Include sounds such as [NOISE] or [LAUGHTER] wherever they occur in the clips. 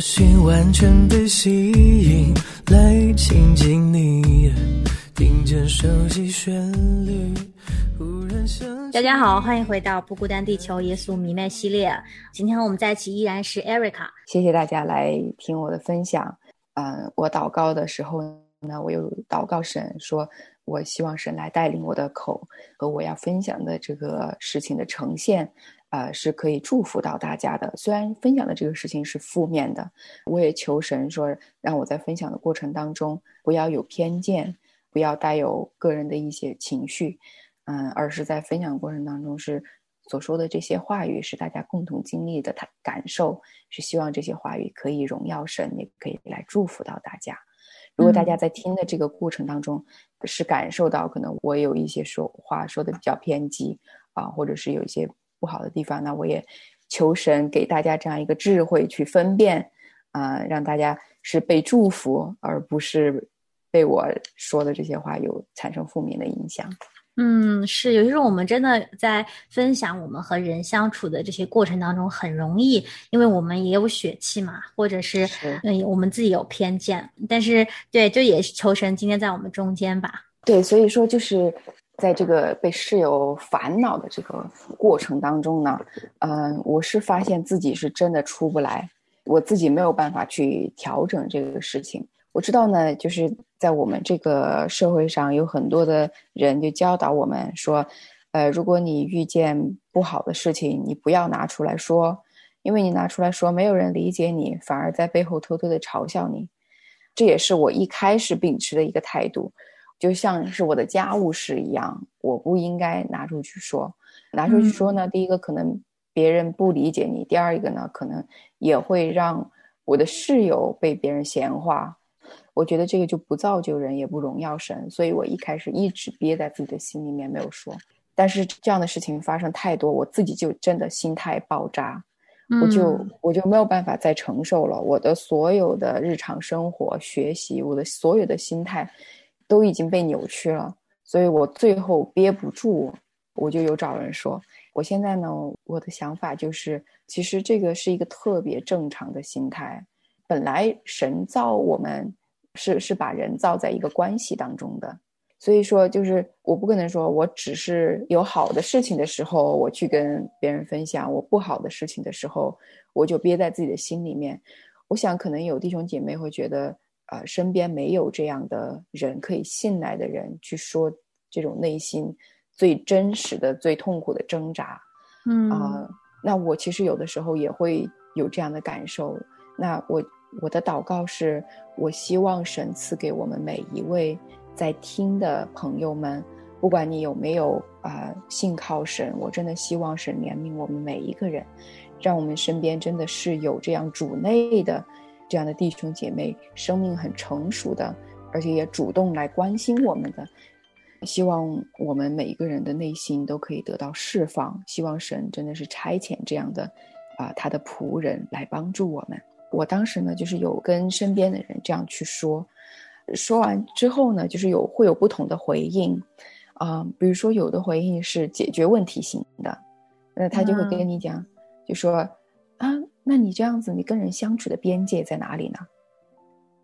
心完全被吸引，来亲近你，听见熟悉旋律，忽然想。大家好，欢迎回到不孤单地球耶稣迷妹系列。今天我们在一起依然是 Erica。谢谢大家来听我的分享。嗯，我祷告的时候呢，我有祷告神，说我希望神来带领我的口和我要分享的这个事情的呈现。呃，是可以祝福到大家的。虽然分享的这个事情是负面的，我也求神说，让我在分享的过程当中不要有偏见，不要带有个人的一些情绪，嗯，而是在分享过程当中是所说的这些话语是大家共同经历的，他感受是希望这些话语可以荣耀神，也可以来祝福到大家。如果大家在听的这个过程当中是感受到可能我有一些说话说的比较偏激啊，或者是有一些。不好的地方，那我也求神给大家这样一个智慧去分辨，啊，让大家是被祝福，而不是被我说的这些话有产生负面的影响。嗯，是，有些时候我们真的在分享我们和人相处的这些过程当中，很容易，因为我们也有血气嘛，或者是嗯，我们自己有偏见。但是，对，就也是求神今天在我们中间吧。对，所以说就是。在这个被室友烦恼的这个过程当中呢，嗯，我是发现自己是真的出不来，我自己没有办法去调整这个事情。我知道呢，就是在我们这个社会上有很多的人就教导我们说，呃，如果你遇见不好的事情，你不要拿出来说，因为你拿出来说，没有人理解你，反而在背后偷偷的嘲笑你。这也是我一开始秉持的一个态度。就像是我的家务事一样，我不应该拿出去说。拿出去说呢，第一个可能别人不理解你，第二一个呢，可能也会让我的室友被别人闲话。我觉得这个就不造就人，也不荣耀神。所以我一开始一直憋在自己的心里面没有说。但是这样的事情发生太多，我自己就真的心态爆炸，我就我就没有办法再承受了。我的所有的日常生活、学习，我的所有的心态。都已经被扭曲了，所以我最后憋不住，我就有找人说，我现在呢，我的想法就是，其实这个是一个特别正常的心态。本来神造我们是是把人造在一个关系当中的，所以说就是我不可能说我只是有好的事情的时候我去跟别人分享，我不好的事情的时候我就憋在自己的心里面。我想可能有弟兄姐妹会觉得。呃，身边没有这样的人可以信赖的人去说这种内心最真实的、最痛苦的挣扎，嗯啊，那我其实有的时候也会有这样的感受。那我我的祷告是，我希望神赐给我们每一位在听的朋友们，不管你有没有啊信靠神，我真的希望神怜悯我们每一个人，让我们身边真的是有这样主内的。这样的弟兄姐妹，生命很成熟的，而且也主动来关心我们的，希望我们每一个人的内心都可以得到释放。希望神真的是差遣这样的，啊，他的仆人来帮助我们。我当时呢，就是有跟身边的人这样去说，说完之后呢，就是有会有不同的回应，啊，比如说有的回应是解决问题型的，那他就会跟你讲，就说啊。那你这样子，你跟人相处的边界在哪里呢？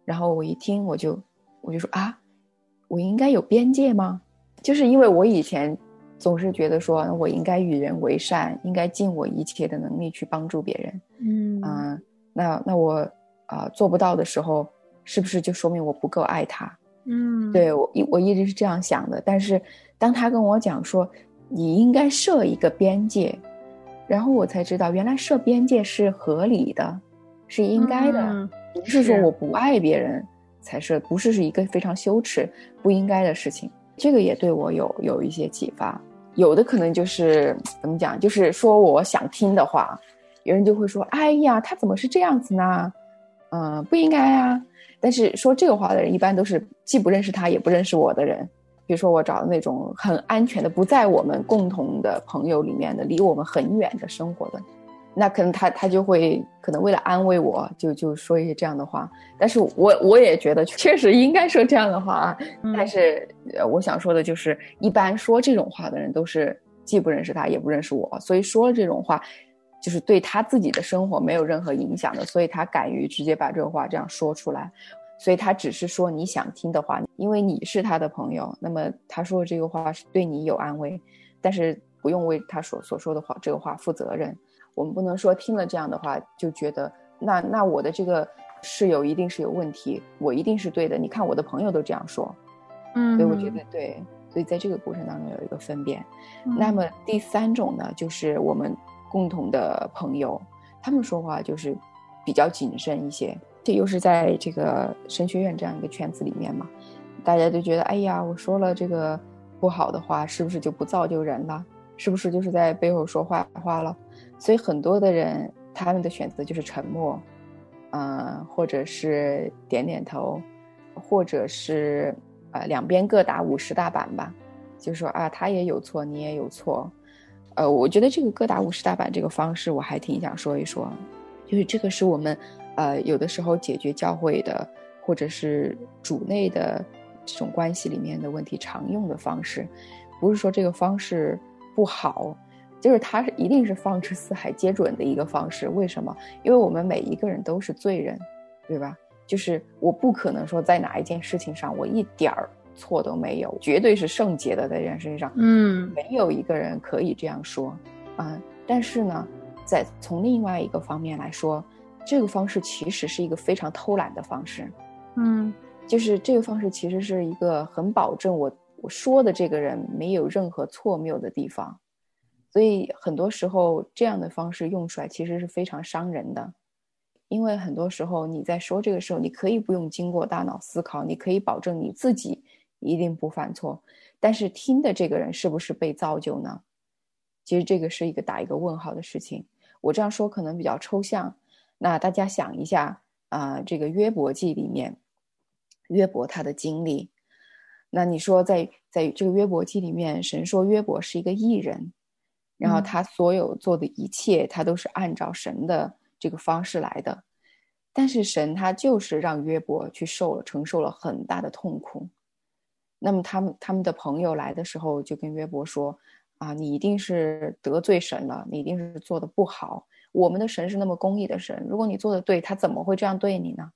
然后我一听，我就我就说啊，我应该有边界吗？就是因为我以前总是觉得说，我应该与人为善，应该尽我一切的能力去帮助别人。嗯啊，那那我啊做不到的时候，是不是就说明我不够爱他？嗯，对我一我一直是这样想的。但是当他跟我讲说，你应该设一个边界。然后我才知道，原来设边界是合理的，是应该的，不是说我不爱别人才是，不是是一个非常羞耻、不应该的事情。这个也对我有有一些启发。有的可能就是怎么讲，就是说我想听的话，有人就会说：“哎呀，他怎么是这样子呢？嗯，不应该啊。但是说这个话的人，一般都是既不认识他，也不认识我的人。比如说我找的那种很安全的，不在我们共同的朋友里面的，离我们很远的生活的，那可能他他就会可能为了安慰我，就就说一些这样的话。但是我我也觉得确实应该说这样的话啊。但是呃，我想说的就是，一般说这种话的人都是既不认识他，也不认识我，所以说了这种话，就是对他自己的生活没有任何影响的，所以他敢于直接把这个话这样说出来。所以他只是说你想听的话，因为你是他的朋友，那么他说的这个话是对你有安慰，但是不用为他所所说的话这个话负责任。我们不能说听了这样的话就觉得那那我的这个室友一定是有问题，我一定是对的。你看我的朋友都这样说，嗯，所以我觉得对。所以在这个过程当中有一个分辨。那么第三种呢，就是我们共同的朋友，他们说话就是比较谨慎一些。这又是在这个神学院这样一个圈子里面嘛，大家都觉得，哎呀，我说了这个不好的话，是不是就不造就人了？是不是就是在背后说坏话了？所以很多的人他们的选择就是沉默，嗯，或者是点点头，或者是呃两边各打五十大板吧，就说啊，他也有错，你也有错，呃，我觉得这个各打五十大板这个方式我还挺想说一说，就是这个是我们。呃，有的时候解决教会的或者是主内的这种关系里面的问题常用的方式，不是说这个方式不好，就是它是一定是放之四海皆准的一个方式。为什么？因为我们每一个人都是罪人，对吧？就是我不可能说在哪一件事情上我一点儿错都没有，绝对是圣洁的在这件事情上，嗯，没有一个人可以这样说啊。但是呢，在从另外一个方面来说。这个方式其实是一个非常偷懒的方式，嗯，就是这个方式其实是一个很保证我我说的这个人没有任何错谬的地方，所以很多时候这样的方式用出来其实是非常伤人的，因为很多时候你在说这个时候，你可以不用经过大脑思考，你可以保证你自己一定不犯错，但是听的这个人是不是被造就呢？其实这个是一个打一个问号的事情。我这样说可能比较抽象。那大家想一下啊，这个约伯记里面，约伯他的经历，那你说在在这个约伯记里面，神说约伯是一个艺人，然后他所有做的一切，他都是按照神的这个方式来的，但是神他就是让约伯去受了承受了很大的痛苦。那么他们他们的朋友来的时候，就跟约伯说啊，你一定是得罪神了，你一定是做的不好。我们的神是那么公义的神，如果你做的对，他怎么会这样对你呢？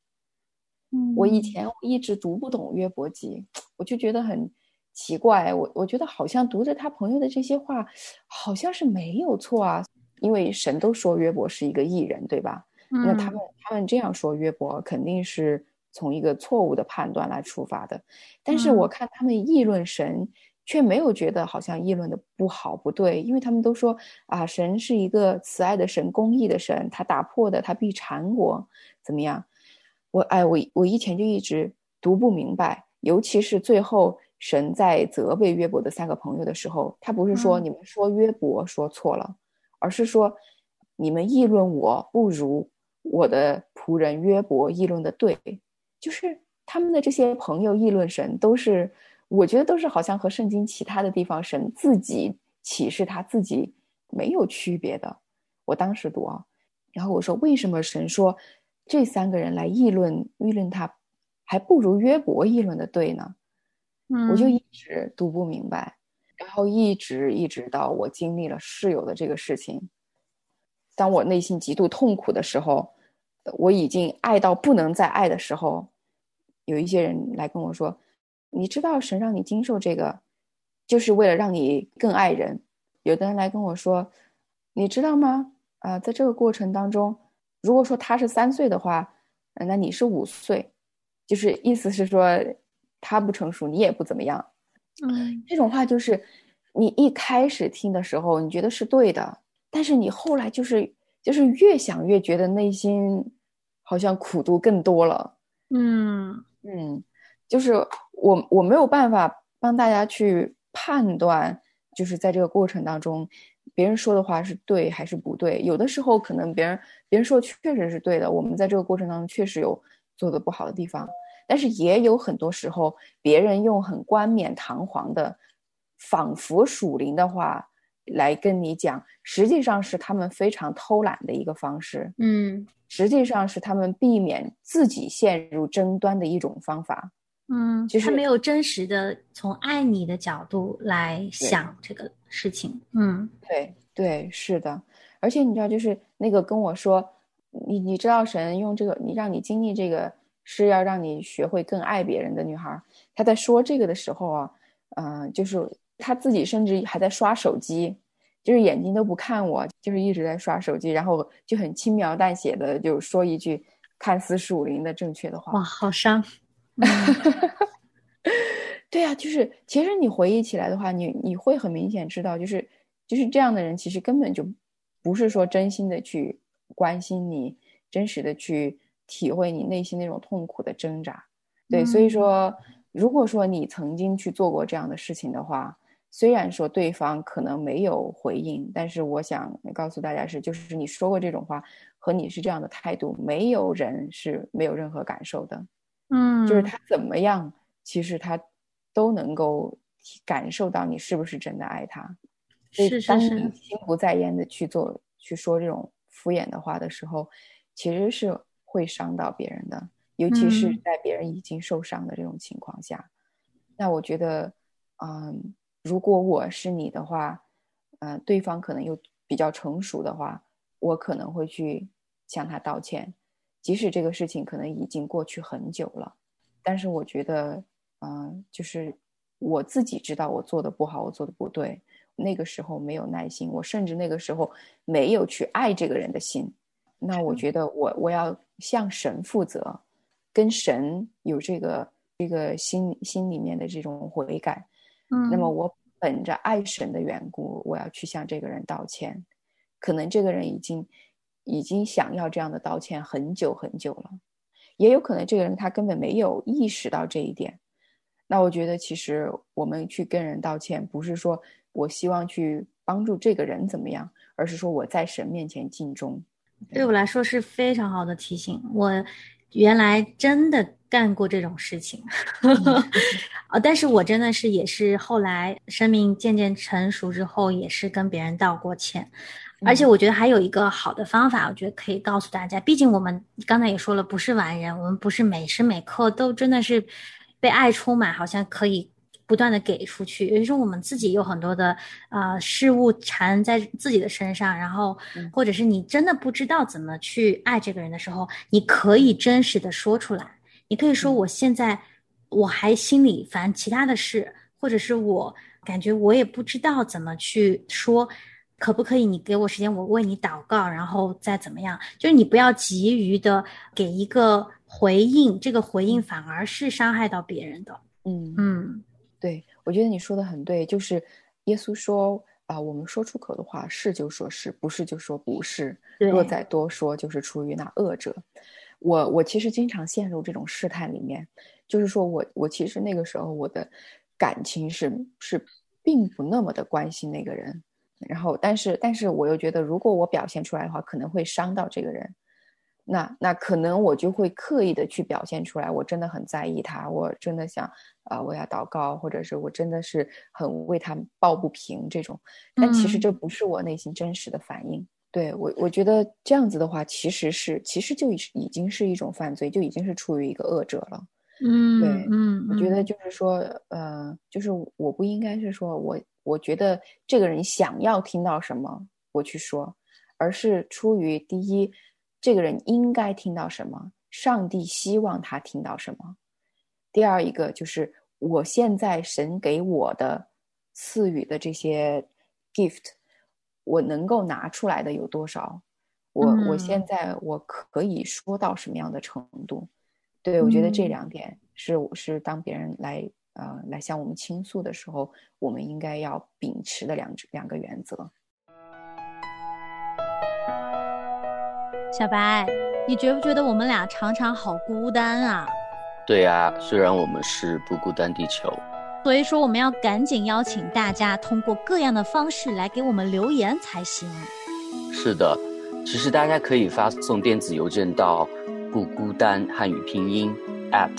嗯，我以前一直读不懂约伯记，我就觉得很奇怪。我我觉得好像读着他朋友的这些话，好像是没有错啊，因为神都说约伯是一个艺人，对吧？那他们他们这样说约伯，肯定是从一个错误的判断来出发的。但是我看他们议论神。却没有觉得好像议论的不好不对，因为他们都说啊，神是一个慈爱的神，公义的神，他打破的他必缠我，怎么样？我哎，我我以前就一直读不明白，尤其是最后神在责备约伯的三个朋友的时候，他不是说你们说约伯说错了，而是说你们议论我不如我的仆人约伯议论的对，就是他们的这些朋友议论神都是。我觉得都是好像和圣经其他的地方神自己启示他自己没有区别的。我当时读啊，然后我说为什么神说这三个人来议论议论他，还不如约伯议论的对呢？嗯，我就一直读不明白，然后一直一直到我经历了室友的这个事情，当我内心极度痛苦的时候，我已经爱到不能再爱的时候，有一些人来跟我说。你知道神让你经受这个，就是为了让你更爱人。有的人来跟我说，你知道吗？啊，在这个过程当中，如果说他是三岁的话，那你是五岁，就是意思是说他不成熟，你也不怎么样。嗯，这种话就是你一开始听的时候，你觉得是对的，但是你后来就是就是越想越觉得内心好像苦度更多了。嗯嗯，就是。我我没有办法帮大家去判断，就是在这个过程当中，别人说的话是对还是不对。有的时候可能别人别人说确实是对的，我们在这个过程当中确实有做的不好的地方，但是也有很多时候别人用很冠冕堂皇的、仿佛属灵的话来跟你讲，实际上是他们非常偷懒的一个方式。嗯实际上是他们避免自己陷入争端的一种方法。嗯，就是他没有真实的从爱你的角度来想这个事情。嗯对对，是的，而且你知道，就是那个跟我说，你你知道神用这个，你让你经历这个，是要让你学会更爱别人的女孩儿。她在说这个的时候啊，嗯、就是她自己甚至还在刷手机，就是眼睛都不看我，就是一直在刷手机，然后就很轻描淡写的就说一句看似属灵的正确的话。哇，好伤。对啊、就是其实你回忆起来的话，你你会很明显知道，就是就是这样的人，其实根本就不是说真心的去关心你，真实的去体会你内心那种痛苦的挣扎。对，所以说，如果说你曾经去做过这样的事情的话，虽然说对方可能没有回应，但是我想告诉大家是，就是你说过这种话和你是这样的态度，没有人是没有任何感受的。嗯，就是他怎么样，其实他都能够感受到你是不是真的爱他。所以当是是是你心不在焉的去做、去说这种敷衍的话的时候，其实是会伤到别人的，尤其是嗯在别人已经受伤的这种情况下。那我觉得，嗯，如果我是你的话，呃，对方可能又比较成熟的话，我可能会去向他道歉，即使这个事情可能已经过去很久了，但是我觉得，嗯、就是我自己知道我做的不好，我做的不对，那个时候没有耐心，我甚至那个时候没有去爱这个人的心，那我觉得我我要向神负责，跟神有这个这个心心里面的这种悔改，嗯，那么我本着爱神的缘故，我要去向这个人道歉。可能这个人已经已经想要这样的道歉很久很久了，也有可能这个人他根本没有意识到这一点。那我觉得，其实我们去跟人道歉，不是说我希望去帮助这个人怎么样，而是说我在神面前尽忠。对我来说是非常好的提醒。我原来真的干过这种事情，啊，[LAUGHS] 但是我真的是也是后来生命渐渐成熟之后，也是跟别人道过歉。而且我觉得还有一个好的方法，我觉得可以告诉大家。毕竟我们刚才也说了，不是完人，我们不是每时每刻都真的是被爱充满，好像可以不断的给出去。有的时候我们自己有很多的呃事物缠在自己的身上，然后或者是你真的不知道怎么去爱这个人的时候，你可以真实的说出来。你可以说我现在我还心里烦其他的事，或者是我感觉我也不知道怎么去说。可不可以？你给我时间，我为你祷告，然后再怎么样？就是你不要急于的给一个回应，这个回应反而是伤害到别人的。嗯嗯对，我觉得你说的很对，就是耶稣说啊、我们说出口的话是就说是，不是就说不是。若再多说，就是出于那恶者。我我其实经常陷入这种试探里面，就是说我我其实那个时候我的感情是是并不那么的关心那个人，然后但是但是我又觉得，如果我表现出来的话，可能会伤到这个人。那那可能我就会刻意的去表现出来，我真的很在意他，我真的想啊、我要祷告，或者是我真的是很为他抱不平这种。但其实嗯这不是我内心真实的反应。对我，我觉得这样子的话，其实是其实就已已经是一种犯罪，就已经是处于一个恶者了。嗯对嗯，我觉得嗯就是说，呃，就是我不应该是说我我觉得这个人想要听到什么我去说，而是出于第一，这个人应该听到什么，上帝希望他听到什么。第二一个就是我现在神给我的赐予的这些 gift，我能够拿出来的有多少？我、我现嗯在我可以说到什么样的程度？对，我觉得这嗯两点是是当别人来呃来向我们倾诉的时候，我们应该要秉持的两两个原则。小白，你觉不觉得我们俩常常好孤单啊？对啊，虽然我们是不孤单地球，所以说，我们要赶紧邀请大家通过各样的方式来给我们留言才行。是的，其实大家可以发送电子邮件到“不孤单”汉语拼音 at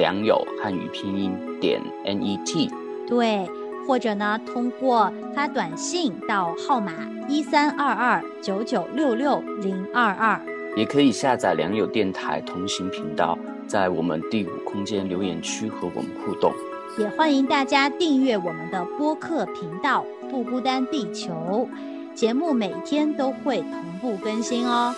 良友汉语拼音点 net。对，或者呢，通过发短信到号码一三二二九九六六零二二，也可以下载良友电台同行频道，在我们第五空间留言区和我们互动。也欢迎大家订阅我们的播客频道“不孤单地球”，节目每天都会同步更新哦。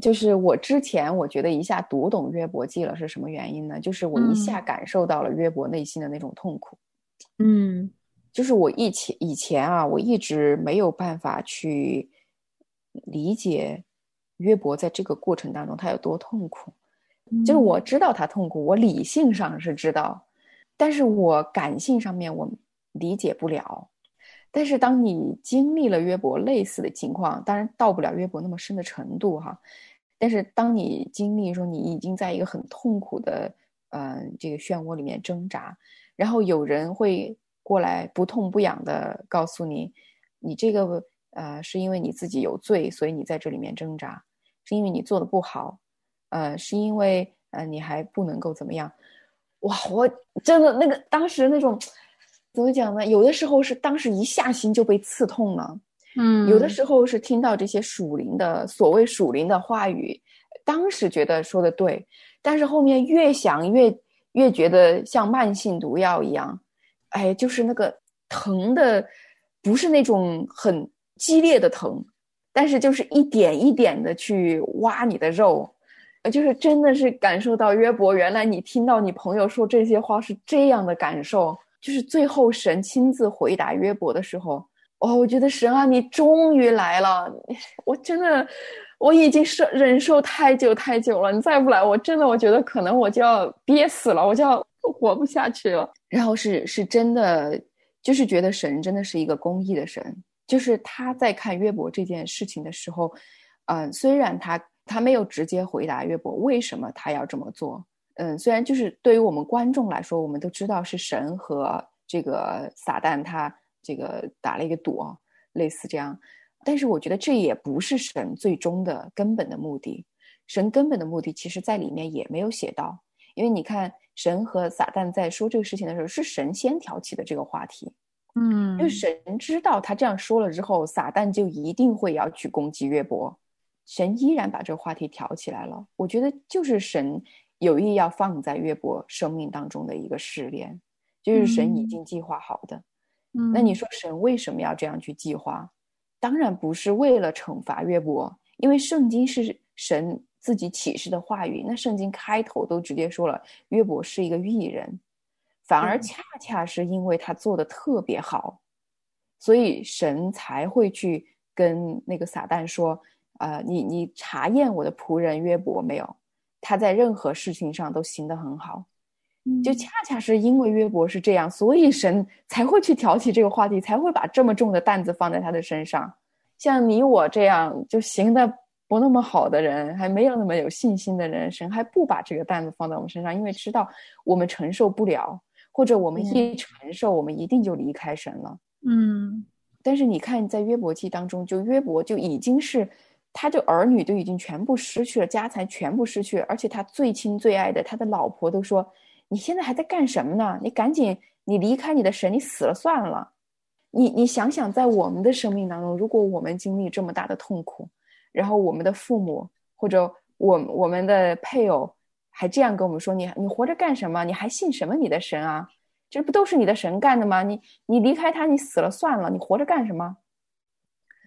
就是我之前我觉得一下读懂约伯记了是什么原因呢？就是我一下感受到了约伯内心的那种痛苦。嗯，就是我以前以前啊，我一直没有办法去理解约伯在这个过程当中他有多痛苦。就是我知道他痛苦，我理性上是知道，但是我感性上面我理解不了。但是当你经历了约伯类似的情况，当然到不了约伯那么深的程度哈。但是当你经历说你已经在一个很痛苦的呃这个漩涡里面挣扎，然后有人会过来不痛不痒的告诉你，你这个呃是因为你自己有罪，所以你在这里面挣扎，是因为你做的不好，呃是因为呃你还不能够怎么样？哇，我真的那个当时那种。怎么讲呢？有的时候是当时一下心就被刺痛了，嗯，有的时候是听到这些属灵的所谓属灵的话语，当时觉得说的对，但是后面越想越越觉得像慢性毒药一样，哎，就是那个疼的，不是那种很激烈的疼，但是就是一点一点的去挖你的肉，呃，就是真的是感受到约伯，原来你听到你朋友说这些话是这样的感受。就是最后神亲自回答约伯的时候，哦，我觉得神啊，你终于来了！我真的，我已经受忍受太久太久了，你再不来，我真的我觉得可能我就要憋死了，我就要 [LAUGHS] 活不下去了。然后是是真的，就是觉得神真的是一个公义的神，就是他在看约伯这件事情的时候，嗯，虽然他他没有直接回答约伯为什么他要这么做。嗯，虽然就是对于我们观众来说，我们都知道是神和这个撒旦他这个打了一个赌，类似这样，但是我觉得这也不是神最终的根本的目的。神根本的目的，其实在里面也没有写到，因为你看，神和撒旦在说这个事情的时候，是神先挑起的这个话题。嗯，因为神知道他这样说了之后，撒旦就一定会要去攻击约伯，神依然把这个话题挑起来了。我觉得就是神。有意要放在约伯生命当中的一个试炼，就是神已经计划好的。那你说神为什么要这样去计划？当然不是为了惩罚约伯，因为圣经是神自己启示的话语。那圣经开头都直接说了，约伯是一个艺人，反而恰恰是因为他做的特别好，所以神才会去跟那个撒旦说：“啊，你你查验我的仆人约伯没有？”他在任何事情上都行得很好，就恰恰是因为约伯是这样，所以神才会去挑起这个话题，才会把这么重的担子放在他的身上。像你我这样就行的不那么好的人，还没有那么有信心的人，神还不把这个担子放在我们身上，因为知道我们承受不了，或者我们一承受，我们一定就离开神了。嗯，但是你看，在约伯记当中，就约伯就已经是。他就儿女都已经全部失去了，家财全部失去，而且他最亲最爱的他的老婆都说：“你现在还在干什么呢？你赶紧，你离开你的神，你死了算了。”你你想想，在我们的生命当中，如果我们经历这么大的痛苦，然后我们的父母或者我我们的配偶还这样跟我们说：“你你活着干什么？你还信什么你的神啊？这不都是你的神干的吗？你你离开他，你死了算了，你活着干什么？”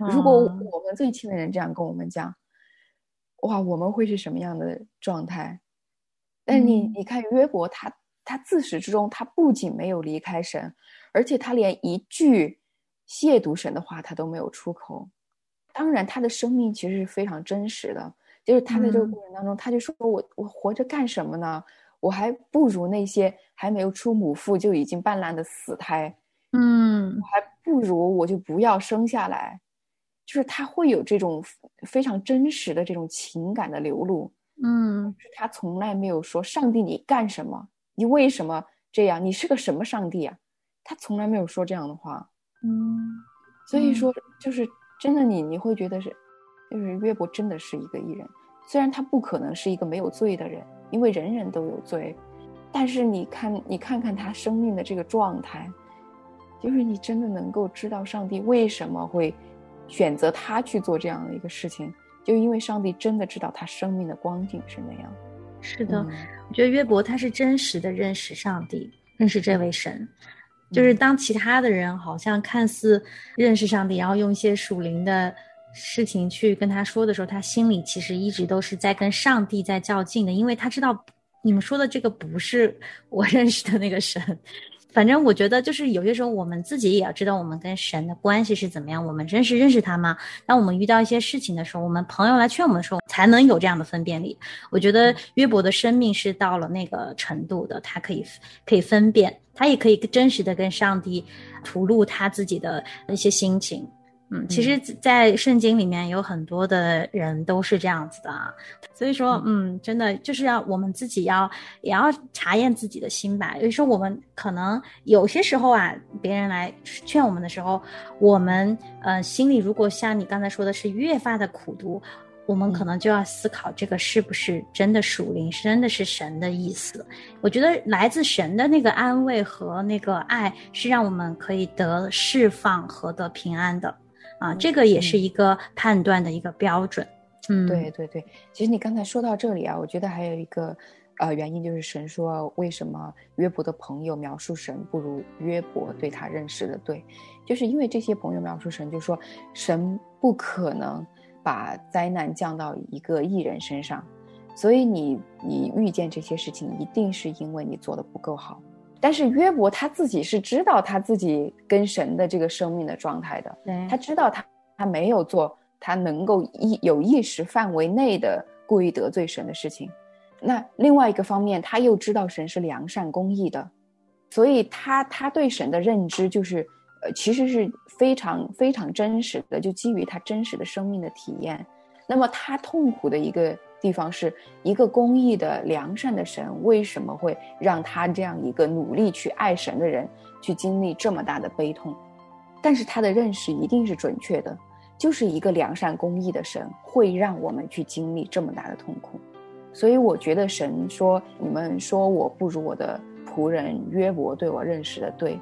如果我们最亲的人这样跟我们讲，哇，我们会是什么样的状态？但你你看约伯，他他自始至终，他不仅没有离开神，而且他连一句亵渎神的话他都没有出口。当然，他的生命其实是非常真实的，就是他在这个过程当中，他就说我我活着干什么呢？我还不如那些还没有出母腹就已经半烂的死胎。嗯我还不如我就不要生下来。就是他会有这种非常真实的这种情感的流露。嗯他从来没有说上帝你干什么，你为什么这样，你是个什么上帝啊？他从来没有说这样的话。嗯所以说，就是真的你你会觉得是，就是约伯真的是一个艺人，虽然他不可能是一个没有罪的人，因为人人都有罪，但是你看你看看他生命的这个状态，就是你真的能够知道上帝为什么会选择他去做这样的一个事情，就因为上帝真的知道他生命的光景是那样。是的，嗯我觉得约伯他是真实的认识上帝，认识这位神。就是当其他的人好像看似认识上帝，然后用一些属灵的事情去跟他说的时候，他心里其实一直都是在跟上帝在较劲的，因为他知道你们说的这个不是我 [LAUGHS] 认识的那个神。反正我觉得，就是有些时候我们自己也要知道我们跟神的关系是怎么样，我们真实认识他吗？当我们遇到一些事情的时候，我们朋友来劝我们的时候，才能有这样的分辨力。我觉得约伯的生命是到了那个程度的，他可以可以分辨，他也可以真实的跟上帝吐露他自己的一些心情。嗯，其实，在圣经里面有很多的人都是这样子的啊，所以说，嗯，真的就是要我们自己要也要查验自己的心吧。有时候我们可能有些时候啊，别人来劝我们的时候，我们呃心里如果像你刚才说的是越发的苦毒，我们可能就要思考这个是不是真的属灵，是真的是神的意思。我觉得来自神的那个安慰和那个爱，是让我们可以得释放和得平安的。啊，这个也是一个判断的一个标准。嗯，对对对，其实你刚才说到这里啊，我觉得还有一个呃原因，就是神说为什么约伯的朋友描述神不如约伯对他认识的对，就是因为这些朋友描述神，就说神不可能把灾难降到一个艺人身上，所以你你遇见这些事情，一定是因为你做的不够好。但是约伯他自己是知道他自己跟神的这个生命的状态的，对他知道他他没有做他能够意有意识范围内的故意得罪神的事情。那另外一个方面，他又知道神是良善公义的，所以他他对神的认知就是呃其实是非常非常真实的，就基于他真实的生命的体验。那么他痛苦的一个地方是一个公义的良善的神为什么会让他这样一个努力去爱神的人去经历这么大的悲痛？但是他的认识一定是准确的，就是一个良善公义的神会让我们去经历这么大的痛苦。所以我觉得神说：“你们说我不如我的仆人约伯对我认识的对，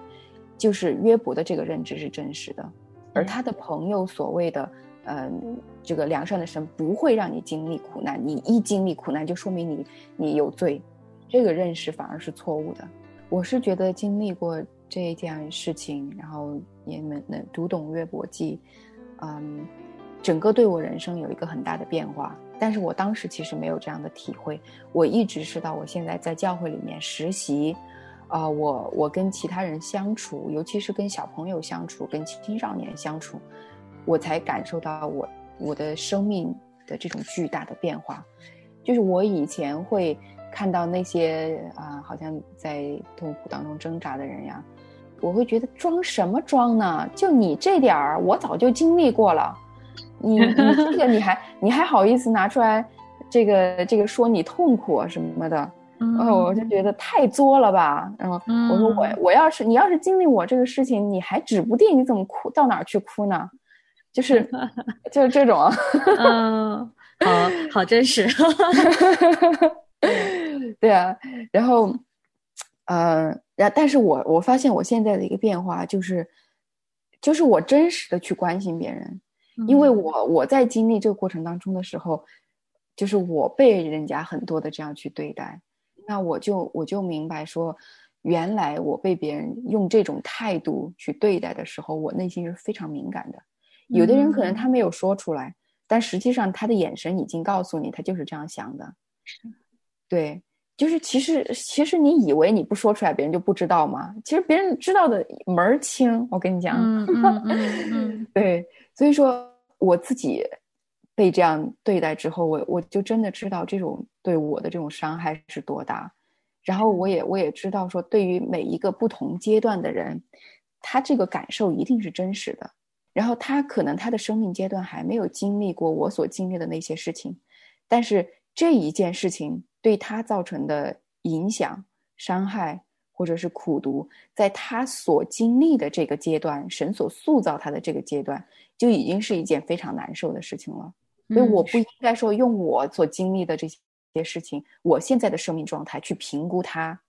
就是约伯的这个认知是真实的，而他的朋友所谓的。”嗯，这个良善的神不会让你经历苦难，你一经历苦难就说明你你有罪，这个认识反而是错误的。我是觉得经历过这件事情，然后也能能读懂约伯记，嗯，整个对我人生有一个很大的变化。但是我当时其实没有这样的体会，我一直是到我现在在教会里面实习，啊、我我跟其他人相处，尤其是跟小朋友相处，跟青少年相处。我才感受到我我的生命的这种巨大的变化，就是我以前会看到那些啊、呃，好像在痛苦当中挣扎的人呀，我会觉得装什么装呢？就你这点儿，我早就经历过了，你你这个你还你还好意思拿出来这个这个说你痛苦啊什么的，然后我就觉得太作了吧。然后我说我我要是你要是经历我这个事情，你还指不定你怎么哭到哪儿去哭呢？就是就是这种，嗯，好好真实，[LAUGHS] 对。啊，然后，呃，然但是我我发现我现在的一个变化就是，就是我真实的去关心别人，因为。我我在经历这个过程当中的时候，就是我被人家很多的这样去对待，那我就我就明白说，原来我被别人用这种态度去对待的时候，我内心是非常敏感的。有的人可能他没有说出来，但实际上他的眼神已经告诉你，他就是这样想的。对，就是其实其实你以为你不说出来，别人就不知道吗？其实别人知道的门儿清。我跟你讲，[LAUGHS] 对，所以说我自己被这样对待之后，我我就真的知道这种对我的这种伤害是多大。然后我也我也知道说，对于每一个不同阶段的人。他这个感受一定是真实的。然后他可能他的生命阶段还没有经历过我所经历的那些事情，但是这一件事情对他造成的影响、伤害或者是苦读，在他所经历的这个阶段，神所塑造他的这个阶段，就已经是一件非常难受的事情了。所以我不应该说用我所经历的这些事情，我现在的生命状态去评估他，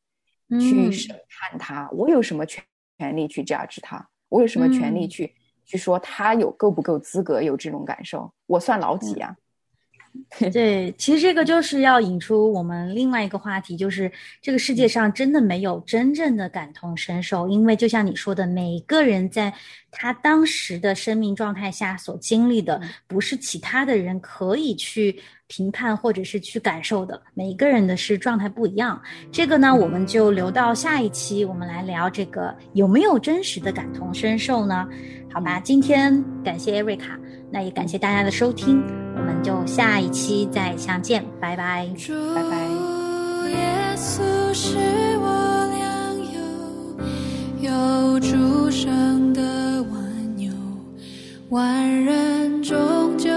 去审判他。我有什么权权利去价值他？我有什么权利去？去说他有够不够资格有这种感受？我算老几呀？[LAUGHS] 对，其实这个就是要引出我们另外一个话题，就是这个世界上真的没有真正的感同身受，因为就像你说的，每个人在他当时的生命状态下所经历的，不是其他的人可以去。评判或者是去感受的，每一个人的是状态不一样。这个呢，我们就留到下一期，我们来聊这个有没有真实的感同身受呢？好吧，今天感谢艾瑞卡，那也感谢大家的收听，我们就下一期再相见，拜拜，拜拜。耶稣是我良友，有主生的万有，万人终究